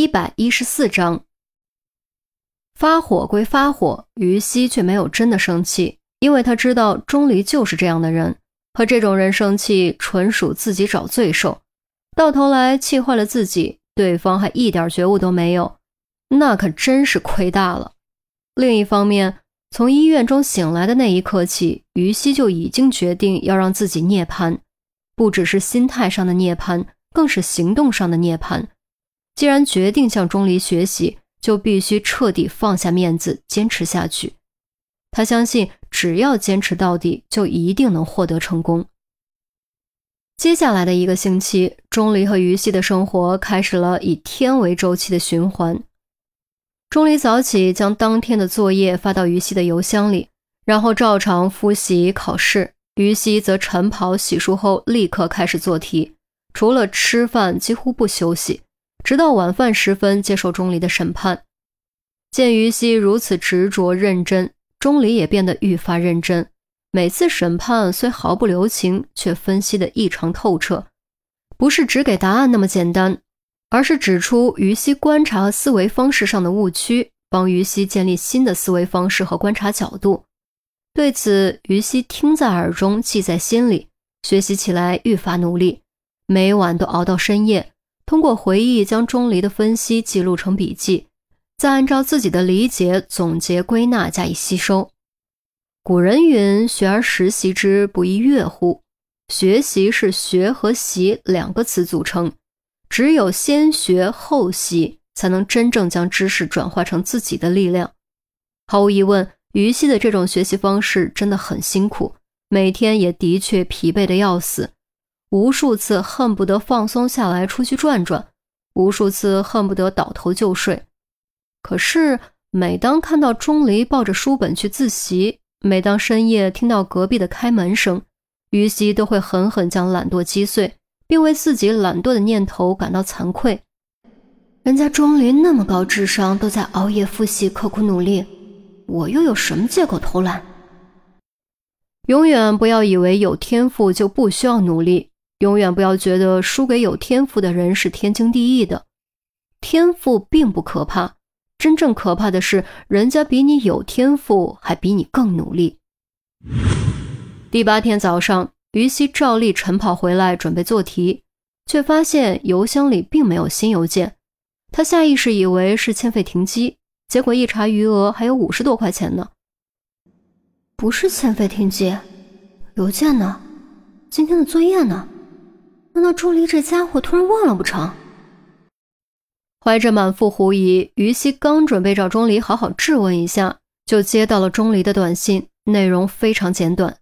一百一十四章，发火归发火，于西却没有真的生气，因为他知道钟离就是这样的人，和这种人生气纯属自己找罪受，到头来气坏了自己，对方还一点觉悟都没有，那可真是亏大了。另一方面，从医院中醒来的那一刻起，于西就已经决定要让自己涅槃，不只是心态上的涅槃，更是行动上的涅槃。既然决定向钟离学习，就必须彻底放下面子，坚持下去。他相信，只要坚持到底，就一定能获得成功。接下来的一个星期，钟离和于西的生活开始了以天为周期的循环。钟离早起将当天的作业发到于西的邮箱里，然后照常复习考试。于西则晨跑洗漱后立刻开始做题，除了吃饭几乎不休息。直到晚饭时分，接受钟离的审判。见于西如此执着认真，钟离也变得愈发认真。每次审判虽毫不留情，却分析得异常透彻。不是只给答案那么简单，而是指出于西观察思维方式上的误区，帮于西建立新的思维方式和观察角度。对此，于西听在耳中，记在心里，学习起来愈发努力，每晚都熬到深夜。通过回忆，将钟离的分析记录成笔记，再按照自己的理解总结归纳，加以吸收。古人云：“学而时习之，不亦乐乎？”学习是“学”和“习”两个词组成，只有先学后习，才能真正将知识转化成自己的力量。毫无疑问，于西的这种学习方式真的很辛苦，每天也的确疲惫的要死。无数次恨不得放松下来出去转转，无数次恨不得倒头就睡。可是每当看到钟离抱着书本去自习，每当深夜听到隔壁的开门声，于西都会狠狠将懒惰击碎，并为自己懒惰的念头感到惭愧。人家钟离那么高智商，都在熬夜复习、刻苦努力，我又有什么借口偷懒？永远不要以为有天赋就不需要努力。永远不要觉得输给有天赋的人是天经地义的，天赋并不可怕，真正可怕的是人家比你有天赋，还比你更努力。第八天早上，于西照例晨跑回来准备做题，却发现邮箱里并没有新邮件，他下意识以为是欠费停机，结果一查余额还有五十多块钱呢。不是欠费停机，邮件呢？今天的作业呢？难道钟离这家伙突然忘了不成？怀着满腹狐疑，于西刚准备找钟离好好质问一下，就接到了钟离的短信，内容非常简短：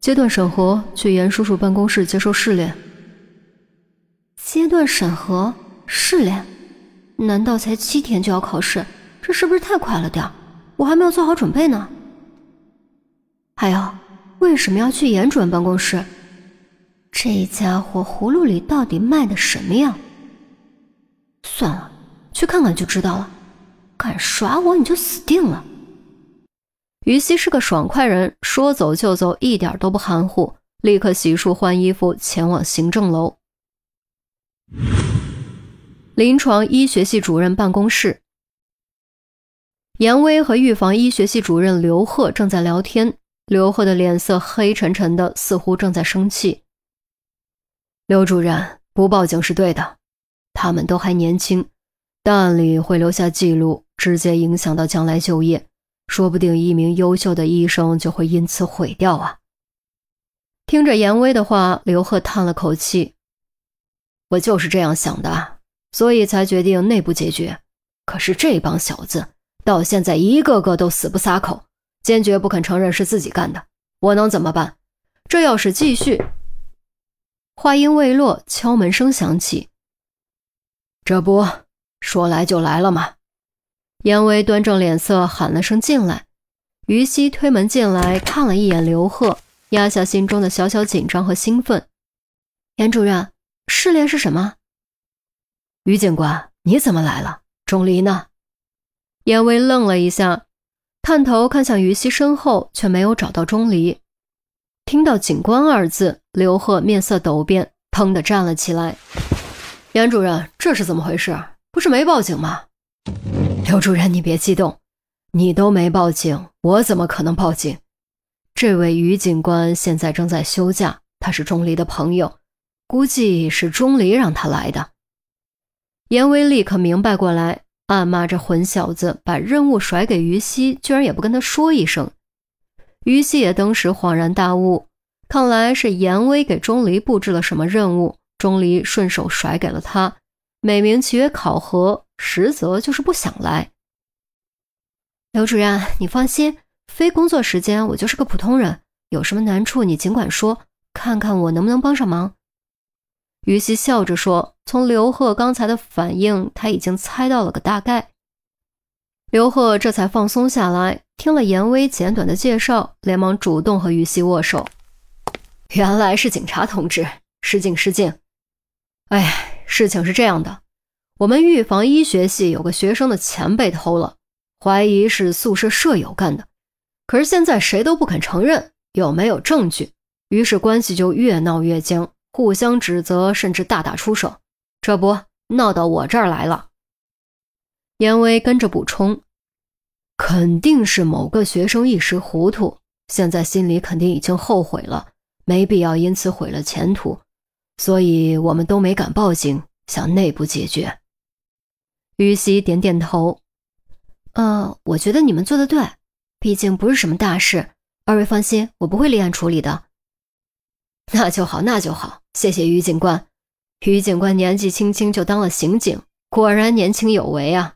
阶段审核，去严叔叔办公室接受试炼。阶段审核试炼？难道才七天就要考试？这是不是太快了点？我还没有做好准备呢。还有，为什么要去严主任办公室？这家伙葫芦里到底卖的什么药？算了，去看看就知道了。敢耍我，你就死定了。于西是个爽快人，说走就走，一点都不含糊，立刻洗漱换衣服，前往行政楼。临床医学系主任办公室，严威和预防医学系主任刘贺正在聊天。刘贺的脸色黑沉沉的，似乎正在生气。刘主任不报警是对的，他们都还年轻，档案里会留下记录，直接影响到将来就业，说不定一名优秀的医生就会因此毁掉啊！听着严威的话，刘贺叹了口气：“我就是这样想的，所以才决定内部解决。可是这帮小子到现在一个个都死不撒口，坚决不肯承认是自己干的，我能怎么办？这要是继续……”话音未落，敲门声响起。这不说来就来了吗？严威端正脸色，喊了声“进来”。于西推门进来，看了一眼刘贺，压下心中的小小紧张和兴奋。严主任，试炼是什么？于警官，你怎么来了？钟离呢？严威愣了一下，探头看向于西身后，却没有找到钟离。听到“警官”二字，刘贺面色陡变，腾地站了起来。严主任，这是怎么回事？不是没报警吗？刘主任，你别激动，你都没报警，我怎么可能报警？这位于警官现在正在休假，他是钟离的朋友，估计是钟离让他来的。严威立刻明白过来，暗骂这混小子把任务甩给于西，居然也不跟他说一声。于西也当时恍然大悟，看来是严威给钟离布置了什么任务，钟离顺手甩给了他，美名其曰考核，实则就是不想来。刘主任，你放心。非工作时间，我就是个普通人，有什么难处你尽管说，看看我能不能帮上忙。于西笑着说：“从刘贺刚才的反应，他已经猜到了个大概。”刘贺这才放松下来，听了严威简短的介绍，连忙主动和于西握手：“原来是警察同志，失敬失敬。哎，事情是这样的，我们预防医学系有个学生的钱被偷了，怀疑是宿舍舍友干的。”可是现在谁都不肯承认有没有证据，于是关系就越闹越僵，互相指责，甚至大打出手。这不闹到我这儿来了。严威跟着补充：“肯定是某个学生一时糊涂，现在心里肯定已经后悔了，没必要因此毁了前途，所以我们都没敢报警，想内部解决。”于西点点头：“呃，我觉得你们做的对。”毕竟不是什么大事，二位放心，我不会立案处理的。那就好，那就好，谢谢于警官。于警官年纪轻轻就当了刑警，果然年轻有为啊！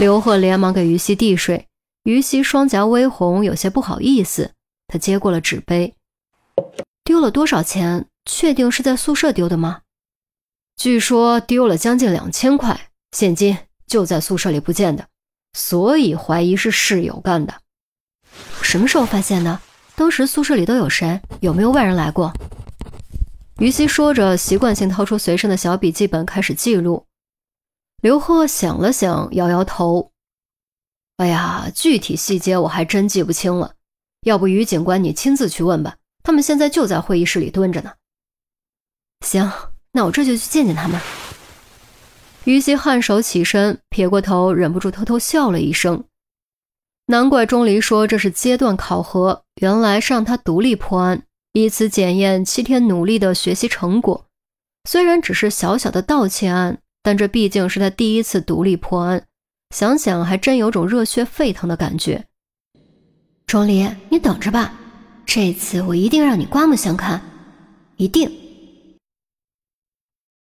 刘贺连忙给于西递水，于西双颊微红，有些不好意思。他接过了纸杯，丢了多少钱？确定是在宿舍丢的吗？据说丢了将近两千块现金，就在宿舍里不见的。所以怀疑是室友干的。什么时候发现的？当时宿舍里都有谁？有没有外人来过？于西说着，习惯性掏出随身的小笔记本开始记录。刘贺想了想，摇摇头：“哎呀，具体细节我还真记不清了。要不于警官你亲自去问吧，他们现在就在会议室里蹲着呢。”行，那我这就去见见他们。于西颔首起身，撇过头，忍不住偷偷笑了一声。难怪钟离说这是阶段考核，原来是让他独立破案，以此检验七天努力的学习成果。虽然只是小小的盗窃案，但这毕竟是他第一次独立破案，想想还真有种热血沸腾的感觉。钟离，你等着吧，这次我一定让你刮目相看，一定。